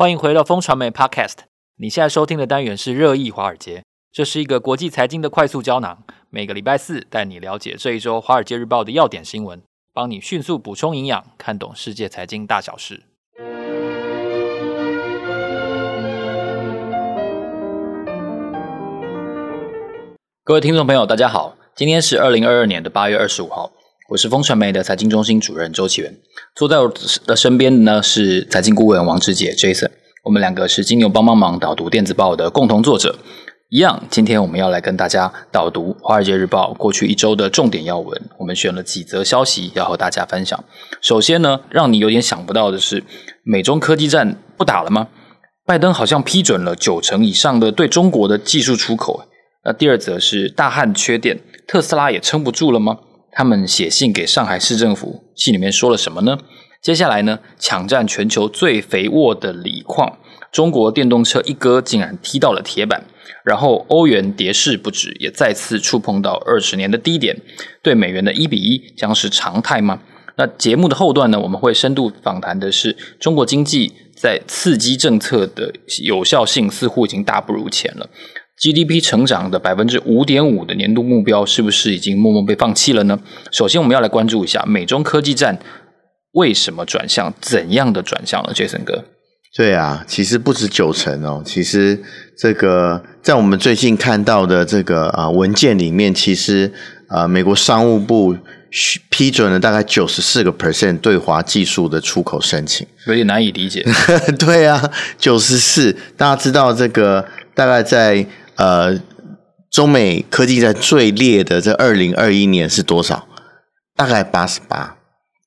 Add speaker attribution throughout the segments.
Speaker 1: 欢迎回到风传媒 Podcast。你现在收听的单元是热议华尔街，这是一个国际财经的快速胶囊。每个礼拜四带你了解这一周《华尔街日报》的要点新闻，帮你迅速补充营养，看懂世界财经大小事。各位听众朋友，大家好，今天是二零二二年的八月二十五号。我是风传媒的财经中心主任周岐原，坐在我的身边的呢是财经顾问王志杰 Jason，我们两个是金牛帮帮忙导读电子报的共同作者。一样，今天我们要来跟大家导读《华尔街日报》过去一周的重点要闻。我们选了几则消息要和大家分享。首先呢，让你有点想不到的是，美中科技战不打了吗？拜登好像批准了九成以上的对中国的技术出口。那第二则是大汉缺电，特斯拉也撑不住了吗？他们写信给上海市政府，信里面说了什么呢？接下来呢，抢占全球最肥沃的锂矿，中国电动车一哥竟然踢到了铁板，然后欧元跌势不止，也再次触碰到二十年的低点，对美元的一比一将是常态吗？那节目的后段呢，我们会深度访谈的是中国经济在刺激政策的有效性似乎已经大不如前了。GDP 成长的百分之五点五的年度目标，是不是已经默默被放弃了呢？首先，我们要来关注一下美中科技战为什么转向，怎样的转向了？Jason 哥，
Speaker 2: 对啊，其实不止九成哦。其实这个在我们最近看到的这个啊文件里面，其实啊美国商务部批准了大概九十四个 percent 对华技术的出口申请，
Speaker 1: 有点难以理解。
Speaker 2: 对啊，九十四，大家知道这个大概在。呃，中美科技在最烈的这二零二一年是多少？大概八十八，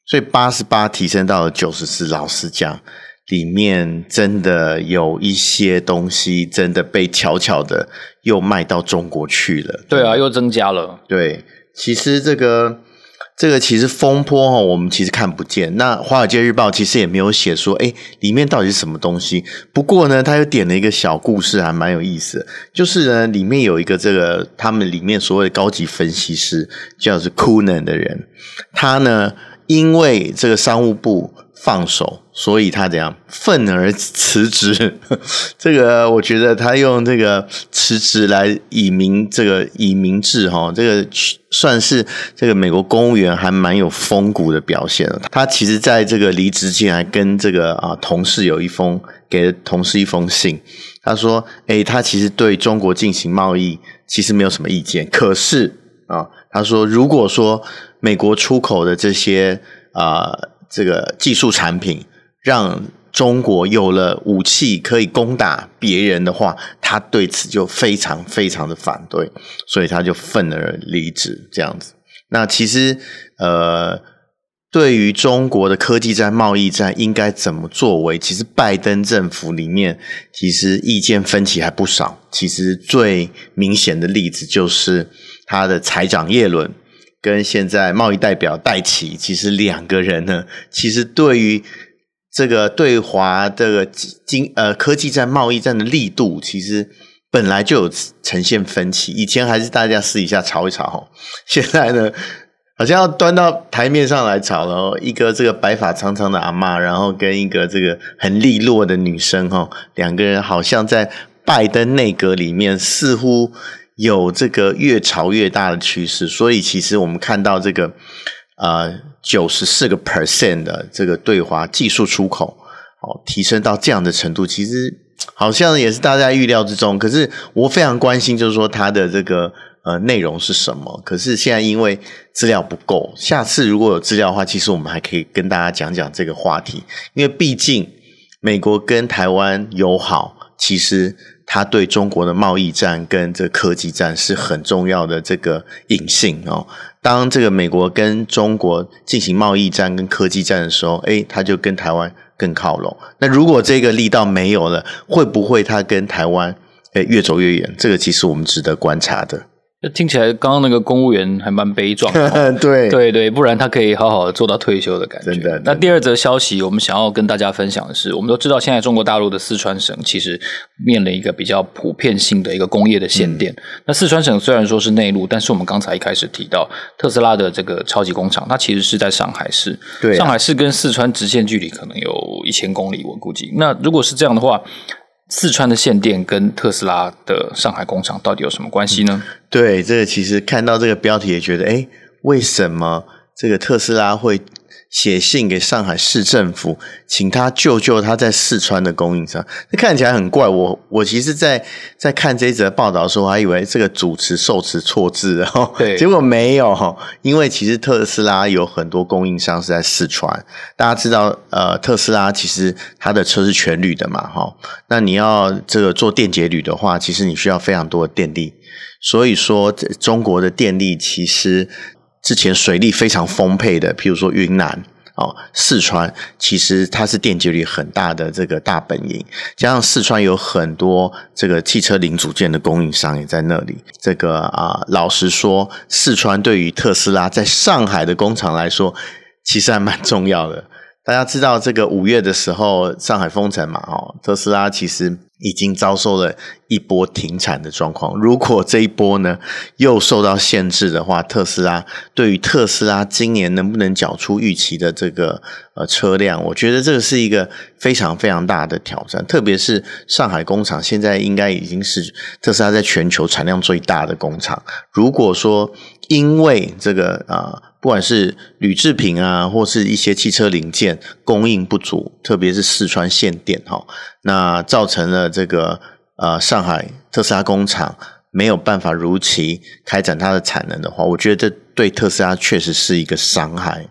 Speaker 2: 所以八十八提升到了九十四。老实讲，里面真的有一些东西真的被悄悄的又卖到中国去了。
Speaker 1: 对啊，又增加了。
Speaker 2: 对，其实这个。这个其实风波哈，我们其实看不见。那《华尔街日报》其实也没有写说，哎，里面到底是什么东西。不过呢，他又点了一个小故事，还蛮有意思的。就是呢，里面有一个这个他们里面所谓的高级分析师，叫做 Coonan 的人，他呢，因为这个商务部。放手，所以他怎样愤而辞职？这个我觉得他用这个辞职来以明这个以明志哈，这个算是这个美国公务员还蛮有风骨的表现。他其实在这个离职前还跟这个啊同事有一封给同事一封信，他说：“哎，他其实对中国进行贸易其实没有什么意见，可是啊，他说如果说美国出口的这些啊。”这个技术产品让中国有了武器可以攻打别人的话，他对此就非常非常的反对，所以他就愤而离职这样子。那其实呃，对于中国的科技战、贸易战应该怎么作为？其实拜登政府里面其实意见分歧还不少。其实最明显的例子就是他的财长耶伦。跟现在贸易代表戴奇，其实两个人呢，其实对于这个对华这个经呃科技战、贸易战的力度，其实本来就有呈现分歧。以前还是大家私底下吵一吵哈，现在呢，好像要端到台面上来吵了。一个这个白发苍苍的阿妈，然后跟一个这个很利落的女生哈，两个人好像在拜登内阁里面似乎。有这个越吵越大的趋势，所以其实我们看到这个呃九十四个 percent 的这个对华技术出口哦提升到这样的程度，其实好像也是大家预料之中。可是我非常关心，就是说它的这个呃内容是什么？可是现在因为资料不够，下次如果有资料的话，其实我们还可以跟大家讲讲这个话题，因为毕竟美国跟台湾友好，其实。他对中国的贸易战跟这科技战是很重要的这个隐性哦。当这个美国跟中国进行贸易战跟科技战的时候，诶，他就跟台湾更靠拢。那如果这个力道没有了，会不会他跟台湾诶越走越远？这个其实我们值得观察的。
Speaker 1: 听起来刚刚那个公务员还蛮悲壮的，
Speaker 2: 对
Speaker 1: 对对，不然他可以好好的做到退休的感觉。
Speaker 2: 真的。
Speaker 1: 那第二则消息，我们想要跟大家分享的是，我们都知道现在中国大陆的四川省其实面临一个比较普遍性的一个工业的限电。嗯、那四川省虽然说是内陆，但是我们刚才一开始提到特斯拉的这个超级工厂，它其实是在上海市。
Speaker 2: 对、啊，
Speaker 1: 上海市跟四川直线距离可能有一千公里，我估计。那如果是这样的话，四川的限电跟特斯拉的上海工厂到底有什么关系呢？
Speaker 2: 对，这个其实看到这个标题也觉得，哎，为什么这个特斯拉会写信给上海市政府，请他救救他在四川的供应商？这看起来很怪。我我其实在，在在看这一则报道的时候，我还以为这个主持受词错字，然后对，结果没有。因为其实特斯拉有很多供应商是在四川。大家知道，呃，特斯拉其实它的车是全铝的嘛，哈。那你要这个做电解铝的话，其实你需要非常多的电力。所以说，中国的电力其实。之前水力非常丰沛的，譬如说云南哦，四川，其实它是电解铝很大的这个大本营，加上四川有很多这个汽车零组件的供应商也在那里。这个啊，老实说，四川对于特斯拉在上海的工厂来说，其实还蛮重要的。大家知道，这个五月的时候，上海封城嘛，哦，特斯拉其实。已经遭受了一波停产的状况。如果这一波呢又受到限制的话，特斯拉对于特斯拉今年能不能缴出预期的这个呃车辆，我觉得这个是一个非常非常大的挑战。特别是上海工厂现在应该已经是特斯拉在全球产量最大的工厂。如果说因为这个啊。不管是铝制品啊，或是一些汽车零件供应不足，特别是四川限电哈，那造成了这个呃上海特斯拉工厂没有办法如期开展它的产能的话，我觉得这对特斯拉确实是一个伤害。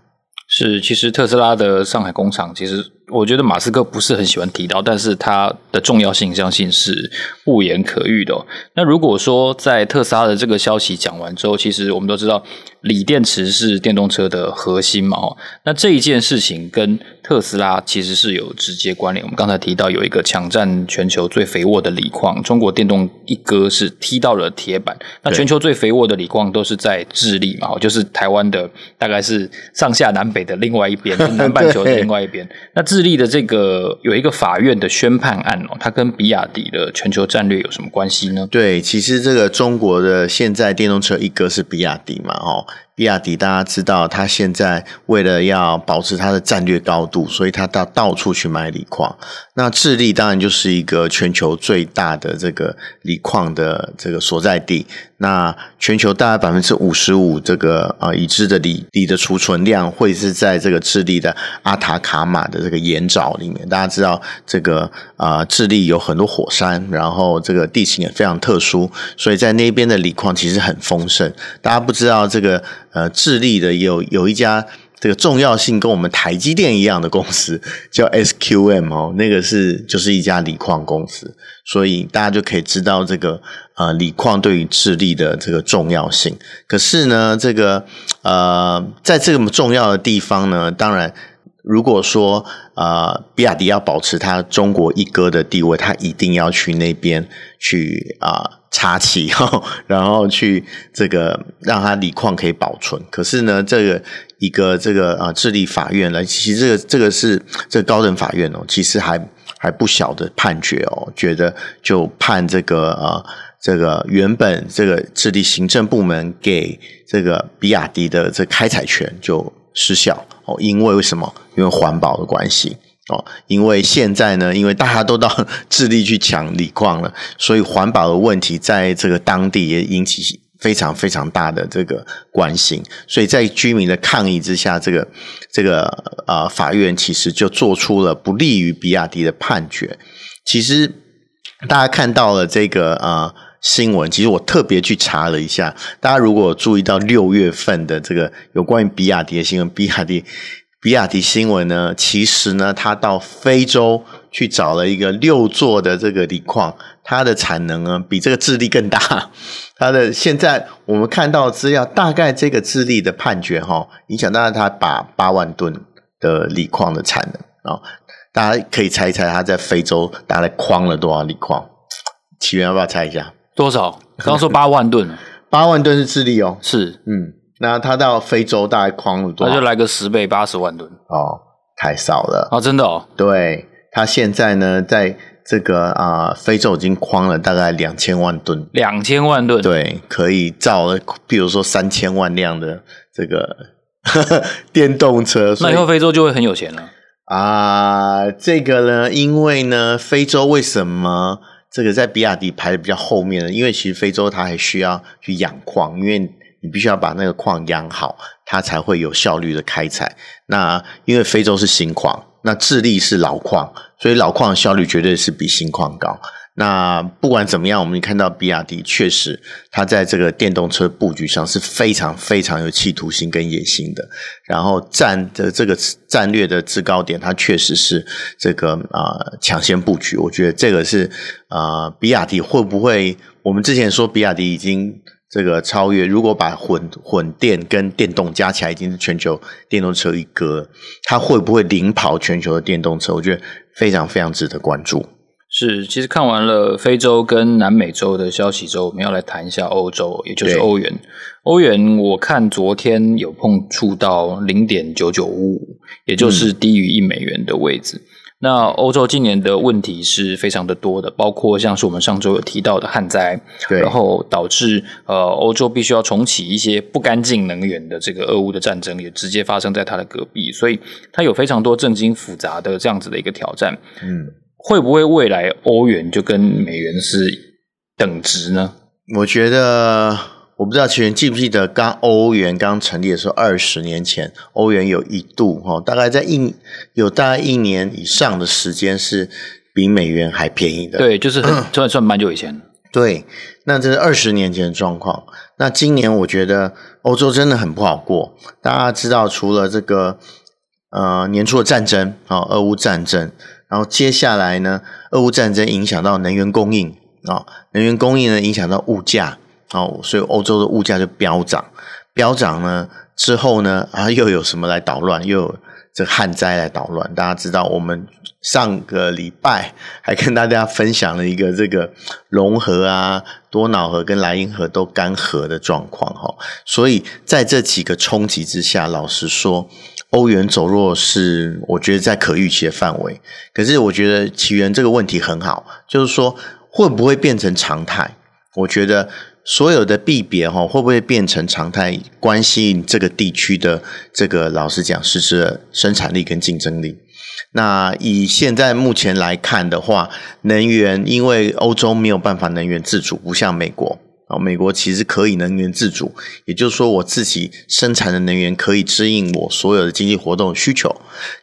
Speaker 1: 是，其实特斯拉的上海工厂其实。我觉得马斯克不是很喜欢提到，但是它的重要性相信是不言可喻的哦。那如果说在特斯拉的这个消息讲完之后，其实我们都知道锂电池是电动车的核心嘛，哦，那这一件事情跟特斯拉其实是有直接关联。我们刚才提到有一个抢占全球最肥沃的锂矿，中国电动一哥是踢到了铁板。那全球最肥沃的锂矿都是在智利嘛，就是台湾的大概是上下南北的另外一边，南半球的另外一边。那智立的这个有一个法院的宣判案哦，它跟比亚迪的全球战略有什么关系呢？
Speaker 2: 对，其实这个中国的现在电动车一哥是比亚迪嘛，哦。比亚迪大家知道，它现在为了要保持它的战略高度，所以它到到处去买锂矿。那智利当然就是一个全球最大的这个锂矿的这个所在地。那全球大概百分之五十五这个啊已知的锂锂的储存量会是在这个智利的阿塔卡马的这个盐沼里面。大家知道这个啊智利有很多火山，然后这个地形也非常特殊，所以在那边的锂矿其实很丰盛。大家不知道这个。呃，智利的有有一家这个重要性跟我们台积电一样的公司叫 SQM 哦，那个是就是一家锂矿公司，所以大家就可以知道这个呃锂矿对于智利的这个重要性。可是呢，这个呃在这么重要的地方呢，当然如果说呃比亚迪要保持它中国一哥的地位，它一定要去那边去啊。插旗，然后去这个让它锂矿可以保存。可是呢，这个一个这个啊，智利法院来，其实这个这个是这高等法院哦，其实还还不小的判决哦，觉得就判这个啊，这个原本这个智利行政部门给这个比亚迪的这开采权就失效哦，因为为什么？因为环保的关系。因为现在呢，因为大家都到智利去抢锂矿了，所以环保的问题在这个当地也引起非常非常大的这个关心。所以在居民的抗议之下，这个这个啊、法院其实就做出了不利于比亚迪的判决。其实大家看到了这个啊、新闻，其实我特别去查了一下，大家如果注意到六月份的这个有关于比亚迪的新闻，比亚迪。比亚迪新闻呢，其实呢，他到非洲去找了一个六座的这个锂矿，它的产能呢比这个智利更大。它的现在我们看到资料，大概这个智利的判决哈，影响大概它把八万吨的锂矿的产能啊，大家可以猜一猜，它在非洲大概框了多少锂矿？起源要不要猜一下？
Speaker 1: 多少？刚刚说八万吨。
Speaker 2: 八万吨是智利哦，
Speaker 1: 是，
Speaker 2: 嗯，那它到非洲大概矿了多少？
Speaker 1: 那就来个十倍，八十万吨
Speaker 2: 哦，太少了
Speaker 1: 哦，真的哦。
Speaker 2: 对，它现在呢，在这个啊、呃、非洲已经矿了大概两千万吨，
Speaker 1: 两千万吨，
Speaker 2: 对，可以造了，比如说三千万辆的这个 电动车，
Speaker 1: 那以后非洲就会很有钱了
Speaker 2: 啊。这个呢，因为呢，非洲为什么？这个在比亚迪排的比较后面呢，因为其实非洲它还需要去养矿，因为你必须要把那个矿养好，它才会有效率的开采。那因为非洲是新矿，那智利是老矿，所以老矿效率绝对是比新矿高。那不管怎么样，我们看到比亚迪确实，它在这个电动车布局上是非常非常有企图心跟野心的。然后战的这个战略的制高点，它确实是这个啊、抢先布局。我觉得这个是啊、比亚迪会不会？我们之前说比亚迪已经这个超越，如果把混混电跟电动加起来，已经是全球电动车一哥，它会不会领跑全球的电动车？我觉得非常非常值得关注。
Speaker 1: 是，其实看完了非洲跟南美洲的消息之后，我们要来谈一下欧洲，也就是欧元。欧元，我看昨天有碰触到零点九九五五，也就是低于一美元的位置。嗯、那欧洲今年的问题是非常的多的，包括像是我们上周有提到的旱灾，
Speaker 2: 对，
Speaker 1: 然后导致呃欧洲必须要重启一些不干净能源的这个俄乌的战争，也直接发生在它的隔壁，所以它有非常多政经复杂的这样子的一个挑战。嗯。会不会未来欧元就跟美元是等值呢？
Speaker 2: 我觉得我不知道其实记不记得刚欧元刚成立的时候，二十年前欧元有一度哈，大概在一有大概一年以上的时间是比美元还便宜的。
Speaker 1: 对，就是很算算蛮久以前。
Speaker 2: 对，那这是二十年前的状况。那今年我觉得欧洲真的很不好过。大家知道，除了这个呃年初的战争啊，俄乌战争。然后接下来呢，俄乌战争影响到能源供应啊、哦，能源供应呢影响到物价哦，所以欧洲的物价就飙涨，飙涨呢之后呢啊又有什么来捣乱？又有这旱灾来捣乱。大家知道，我们上个礼拜还跟大家分享了一个这个融合啊、多瑙河跟莱茵河都干涸的状况哈、所以在这几个冲击之下，老实说。欧元走弱是我觉得在可预期的范围，可是我觉得起源这个问题很好，就是说会不会变成常态？我觉得所有的币别哈会不会变成常态，关系这个地区的这个老实讲实质的生产力跟竞争力。那以现在目前来看的话，能源因为欧洲没有办法能源自主，不像美国啊。美国其实可以能源自主，也就是说，我自己生产的能源可以支应我所有的经济活动需求。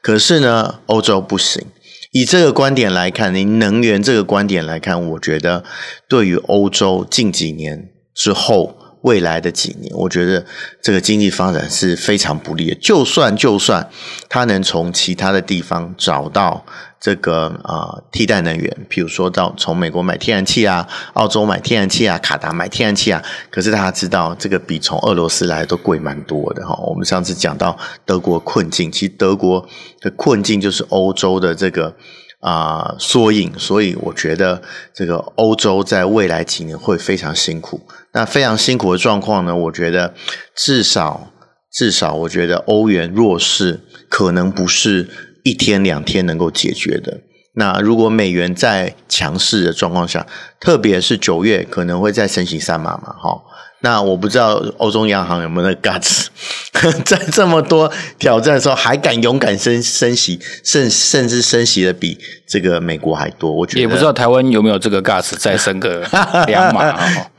Speaker 2: 可是呢，欧洲不行。以这个观点来看，您能源这个观点来看，我觉得对于欧洲近几年之后。未来的几年，我觉得这个经济发展是非常不利的。就算就算他能从其他的地方找到这个啊、替代能源，譬如说到从美国买天然气啊，澳洲买天然气啊，卡达买天然气啊，可是大家知道这个比从俄罗斯来都贵蛮多的哈。我们上次讲到德国困境，其实德国的困境就是欧洲的这个。啊，缩影，所以我觉得这个欧洲在未来几年会非常辛苦。那非常辛苦的状况呢，我觉得至少至少，我觉得欧元弱势可能不是一天两天能够解决的。那如果美元在强势的状况下，特别是九月可能会再升息三码嘛，哈。那我不知道欧洲央行有没有那个 guts，在这么多挑战的时候还敢勇敢升升息，甚甚至升息的比这个美国还多。我觉得也
Speaker 1: 不知道台湾有没有这个 guts 再升个 两码。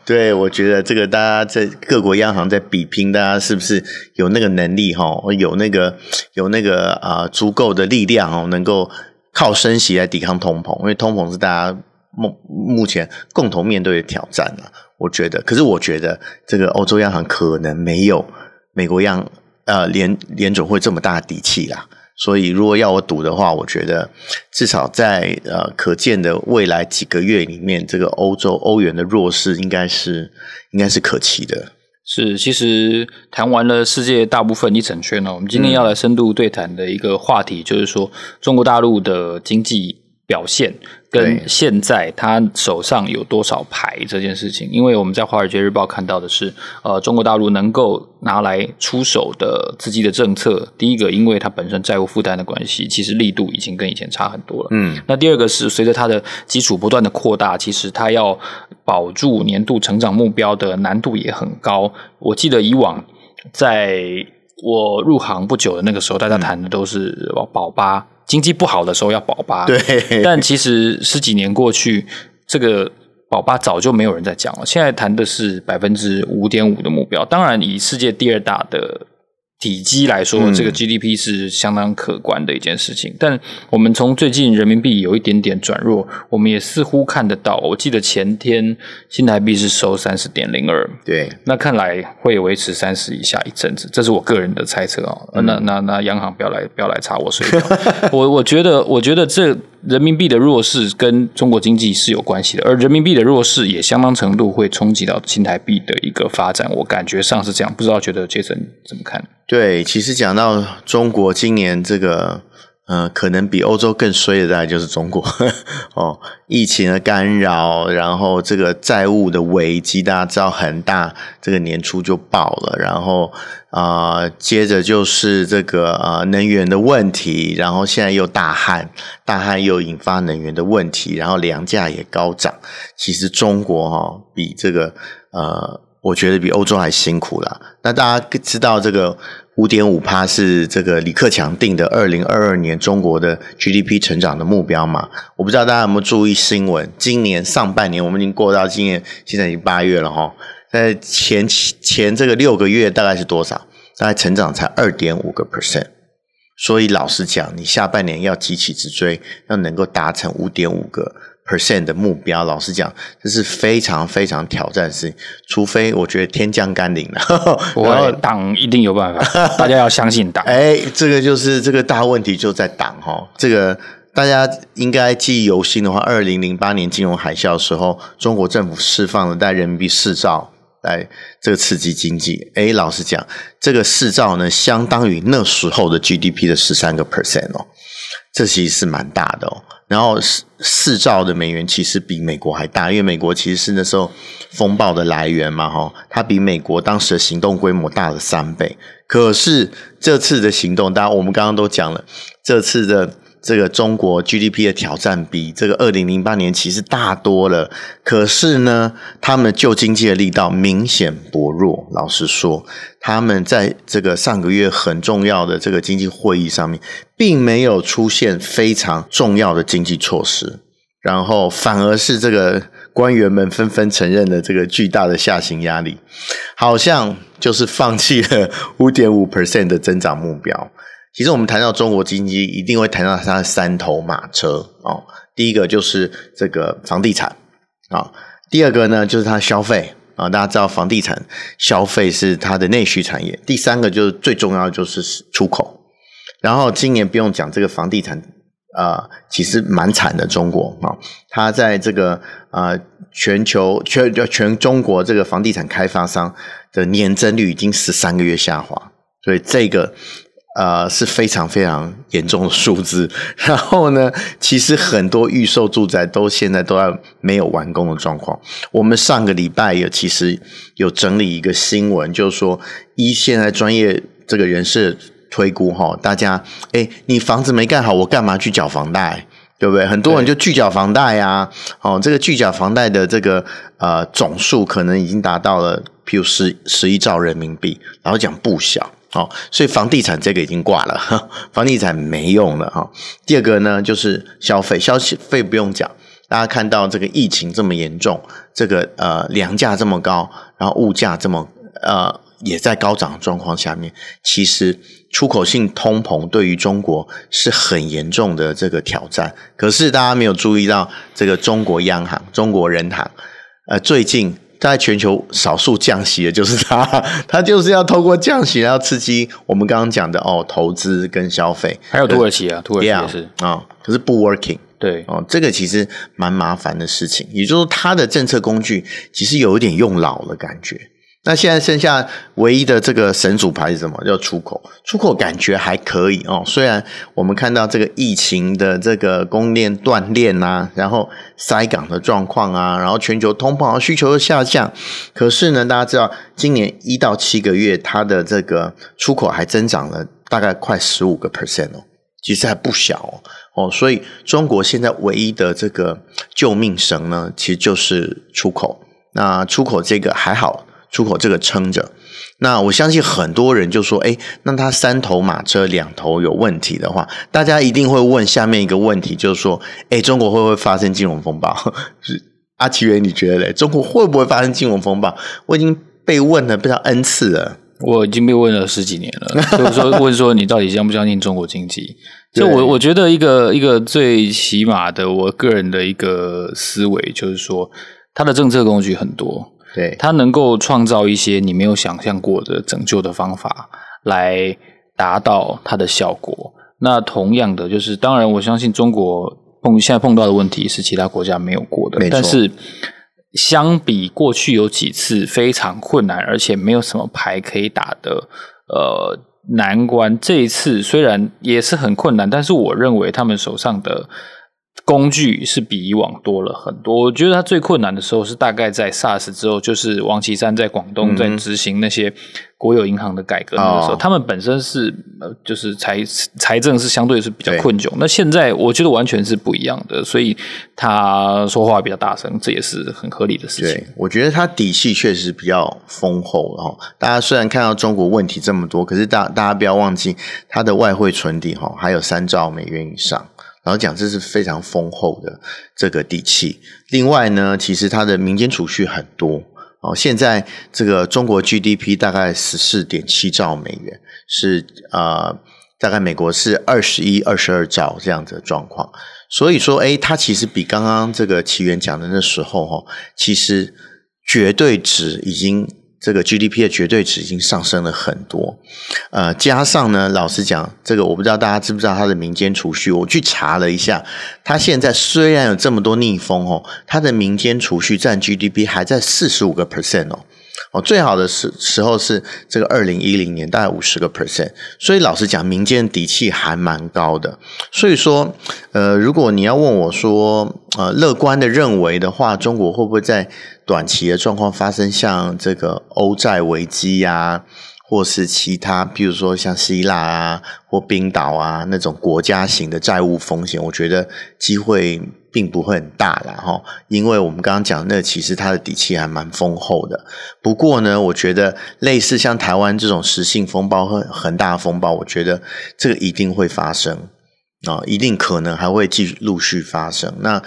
Speaker 2: 对，我觉得这个大家在各国央行在比拼，大家是不是有那个能力哈？有那个有那个啊足够的力量哦，能够靠升息来抵抗通膨，因为通膨是大家目目前共同面对的挑战了。我觉得，可是我觉得这个欧洲央行可能没有美国央呃联联总会这么大的底气啦。所以，如果要我赌的话，我觉得至少在呃可见的未来几个月里面，这个欧洲欧元的弱势应该是应该是可期的。
Speaker 1: 是，其实谈完了世界大部分一整圈呢，我们今天要来深度对谈的一个话题，就是说中国大陆的经济。表现跟现在他手上有多少牌这件事情，因为我们在《华尔街日报》看到的是，呃，中国大陆能够拿来出手的资金的政策，第一个，因为它本身债务负担的关系，其实力度已经跟以前差很多了。嗯，那第二个是随着它的基础不断的扩大，其实它要保住年度成长目标的难度也很高。我记得以往在我入行不久的那个时候，大家谈的都是保八。经济不好的时候要保八，
Speaker 2: 对，
Speaker 1: 但其实十几年过去，这个保八早就没有人在讲了。现在谈的是百分之五点五的目标，当然以世界第二大的。体积来说，这个 GDP 是相当可观的一件事情。嗯、但我们从最近人民币有一点点转弱，我们也似乎看得到。我记得前天新台币是收三十点零二，
Speaker 2: 对，
Speaker 1: 那看来会维持三十以下一阵子，这是我个人的猜测啊、哦。那那那央行不要来不要来查我水表。我我觉得我觉得这人民币的弱势跟中国经济是有关系的，而人民币的弱势也相当程度会冲击到新台币的一个发展。我感觉上是这样，不知道觉得杰森怎么看？
Speaker 2: 对，其实讲到中国今年这个，呃，可能比欧洲更衰的，大概就是中国 哦，疫情的干扰，然后这个债务的危机，大家知道很大，这个年初就爆了，然后啊、接着就是这个呃能源的问题，然后现在又大旱，大旱又引发能源的问题，然后粮价也高涨。其实中国哈、比这个呃。我觉得比欧洲还辛苦啦。那大家知道这个五点五趴是这个李克强定的二零二二年中国的 GDP 成长的目标吗？我不知道大家有没有注意新闻。今年上半年我们已经过到今年，现在已经八月了哈。在前前这个六个月大概是多少？大概成长才二点五个 percent。所以老实讲，你下半年要急起直追，要能够达成五点五个。Percent 的目标，老实讲，这是非常非常挑战的事情。除非我觉得天降甘霖了，
Speaker 1: 然后党一定有办法，大家要相信党。
Speaker 2: 哎，这个就是这个大问题就在党哈。这个大家应该记忆犹新的话，二零零八年金融海啸的时候，中国政府释放了带人民币四兆来这个刺激经济。哎，老实讲，这个四兆呢，相当于那时候的 GDP 的十三个 percent 哦，这其实是蛮大的哦。然后四四兆的美元其实比美国还大，因为美国其实是那时候风暴的来源嘛，哈，它比美国当时的行动规模大了三倍。可是这次的行动，当然我们刚刚都讲了，这次的。这个中国 GDP 的挑战比这个二零零八年其实大多了，可是呢，他们救经济的力道明显薄弱。老实说，他们在这个上个月很重要的这个经济会议上面，并没有出现非常重要的经济措施，然后反而是这个官员们纷纷承认了这个巨大的下行压力，好像就是放弃了五点五 percent 的增长目标。其实我们谈到中国经济，一定会谈到它的三头马车哦。第一个就是这个房地产啊，第二个呢就是它的消费啊。大家知道房地产消费是它的内需产业。第三个就是最重要的就是出口。然后今年不用讲这个房地产啊，其实蛮惨的。中国啊，它在这个啊全球全全中国这个房地产开发商的年增率已经十三个月下滑，所以这个。呃，是非常非常严重的数字。然后呢，其实很多预售住宅都现在都要没有完工的状况。我们上个礼拜也其实有整理一个新闻，就是说，依现在专业这个人士推估哈，大家，哎，你房子没盖好，我干嘛去缴房贷？对不对？很多人就拒缴房贷呀。哦，这个拒缴房贷的这个呃总数可能已经达到了，譬如十十一兆人民币，然后讲不小。好，所以房地产这个已经挂了，房地产没用了哈。第二个呢，就是消费，消费不用讲，大家看到这个疫情这么严重，这个呃粮价这么高，然后物价这么呃也在高涨的状况下面，其实出口性通膨对于中国是很严重的这个挑战。可是大家没有注意到，这个中国央行、中国人行，呃，最近。在全球少数降息的就是它，它就是要透过降息，然后刺激我们刚刚讲的哦，投资跟消费。
Speaker 1: 还有土耳其啊，土耳其也是
Speaker 2: 啊、哦，可是不 working。
Speaker 1: 对
Speaker 2: 哦，这个其实蛮麻烦的事情。也就是说，它的政策工具其实有一点用老了感觉。那现在剩下唯一的这个神主牌是什么？叫出口。出口感觉还可以哦，虽然我们看到这个疫情的这个供应链断链啊，然后塞港的状况啊，然后全球通膨需求又下降，可是呢，大家知道今年一到七个月它的这个出口还增长了大概快十五个 percent 哦，其实还不小哦哦，所以中国现在唯一的这个救命绳呢，其实就是出口。那出口这个还好。出口这个撑着，那我相信很多人就说：“哎，那他三头马车两头有问题的话，大家一定会问下面一个问题，就是说：哎，中国会不会发生金融风暴？是 阿奇源，你觉得嘞？中国会不会发生金融风暴？我已经被问了不知道 N 次了，
Speaker 1: 我已经被问了十几年了，就是说 问说你到底相不相信中国经济？就我我觉得一个一个最起码的，我个人的一个思维就是说，它的政策工具很多。
Speaker 2: 对，
Speaker 1: 它能够创造一些你没有想象过的拯救的方法，来达到它的效果。那同样的，就是当然，我相信中国碰现在碰到的问题是其他国家没有过的，但是相比过去有几次非常困难，而且没有什么牌可以打的呃难关，这一次虽然也是很困难，但是我认为他们手上的。工具是比以往多了很多。我觉得他最困难的时候是大概在 SARS 之后，就是王岐山在广东在执行那些国有银行的改革的时候，嗯、他们本身是呃，就是财财政是相对是比较困窘。那现在我觉得完全是不一样的，所以他说话比较大声，这也是很合理的事情。
Speaker 2: 对，我觉得他底气确实比较丰厚。然后大家虽然看到中国问题这么多，可是大大家不要忘记，他的外汇存底哈还有三兆美元以上。然后讲，这是非常丰厚的这个底气。另外呢，其实它的民间储蓄很多哦。现在这个中国 GDP 大概十四点七兆美元，是呃，大概美国是二十一、二十二兆这样子的状况。所以说，哎，它其实比刚刚这个奇缘讲的那时候哈，其实绝对值已经。这个 GDP 的绝对值已经上升了很多，呃，加上呢，老实讲，这个我不知道大家知不知道它的民间储蓄，我去查了一下，它现在虽然有这么多逆风哦，它的民间储蓄占 GDP 还在四十五个 percent 哦。哦，最好的时时候是这个二零一零年，大概五十个 percent，所以老实讲，民间底气还蛮高的。所以说，呃，如果你要问我说，呃，乐观的认为的话，中国会不会在短期的状况发生像这个欧债危机呀、或是其他，比如说像希腊啊或冰岛啊那种国家型的债务风险，我觉得机会并不会很大啦哈。因为我们刚刚讲那其实它的底气还蛮丰厚的。不过呢，我觉得类似像台湾这种实性风暴和恒大风暴，我觉得这个一定会发生啊，一定可能还会继续陆续发生。那。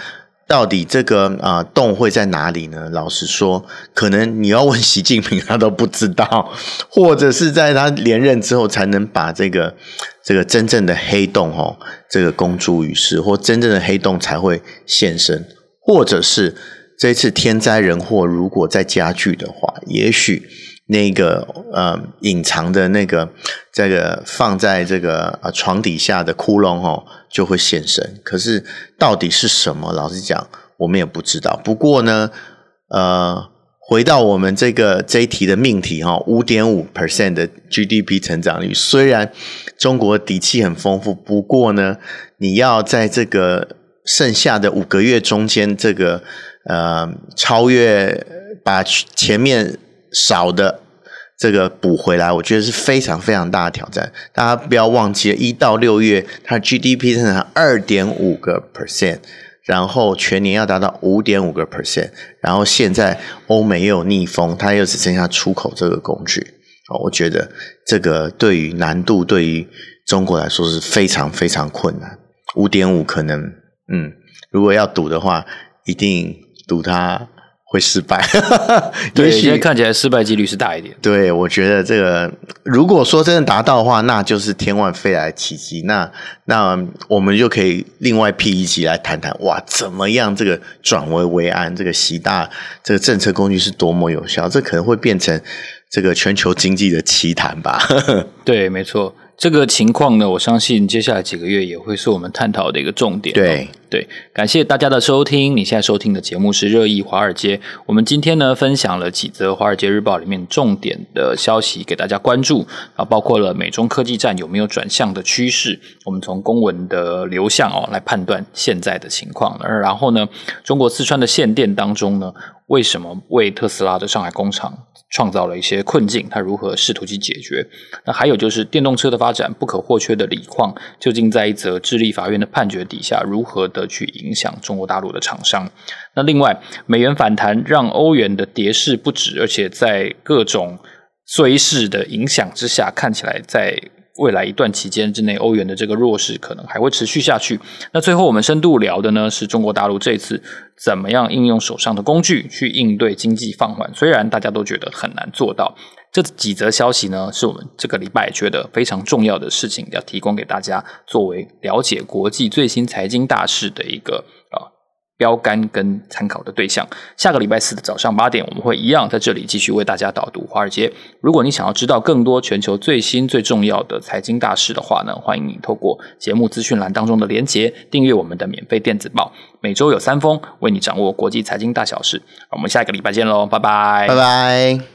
Speaker 2: 到底这个啊、洞会在哪里呢？老实说，可能你要问习近平，他都不知道，或者是在他连任之后才能把这个这个真正的黑洞哦，这个公诸于世，或真正的黑洞才会现身，或者是这次天灾人祸如果再加剧的话，也许。那个呃，隐藏的那个这个放在这个呃床底下的窟窿哦，就会现身。可是到底是什么？老实讲，我们也不知道。不过呢，呃，回到我们这个这一题的命题哈，五点五 percent 的 GDP 成长率，虽然中国底气很丰富，不过呢，你要在这个剩下的五个月中间，这个呃超越把前面。少的这个补回来，我觉得是非常非常大的挑战。大家不要忘记了，一到六月它 GDP 增长二点五个 percent，然后全年要达到五点五个 percent，然后现在欧美又有逆风，它又只剩下出口这个工具。哦我觉得这个对于难度对于中国来说是非常非常困难。五点五可能，嗯，如果要赌的话，一定赌它。会失败，
Speaker 1: 对，现在看起来失败几率是大一点。
Speaker 2: 对，我觉得这个如果说真的达到的话，那就是天外飞来的奇迹。那那我们就可以另外辟一集来谈谈，哇，怎么样这个转危为安，这个习大这个政策工具是多么有效，这可能会变成这个全球经济的奇谈吧。
Speaker 1: 对，没错。这个情况呢，我相信接下来几个月也会是我们探讨的一个重点。
Speaker 2: 对
Speaker 1: 对，感谢大家的收听。你现在收听的节目是《热议华尔街》，我们今天呢分享了几则《华尔街日报》里面重点的消息给大家关注啊，包括了美中科技战有没有转向的趋势。我们从公文的流向哦来判断现在的情况。而然后呢，中国四川的限电当中呢，为什么为特斯拉的上海工厂创造了一些困境？它如何试图去解决？那还有就是电动车的发展不可或缺的锂矿，究竟在一则智利法院的判决底下，如何的去影响中国大陆的厂商？那另外，美元反弹让欧元的跌势不止，而且在各种衰势的影响之下，看起来在。未来一段期间之内，欧元的这个弱势可能还会持续下去。那最后我们深度聊的呢，是中国大陆这次怎么样应用手上的工具去应对经济放缓。虽然大家都觉得很难做到，这几则消息呢，是我们这个礼拜觉得非常重要的事情，要提供给大家作为了解国际最新财经大事的一个。标杆跟参考的对象。下个礼拜四的早上八点，我们会一样在这里继续为大家导读华尔街。如果你想要知道更多全球最新最重要的财经大事的话呢，欢迎你透过节目资讯栏当中的连结订阅我们的免费电子报，每周有三封，为你掌握国际财经大小事。我们下一个礼拜见喽，拜拜，
Speaker 2: 拜拜。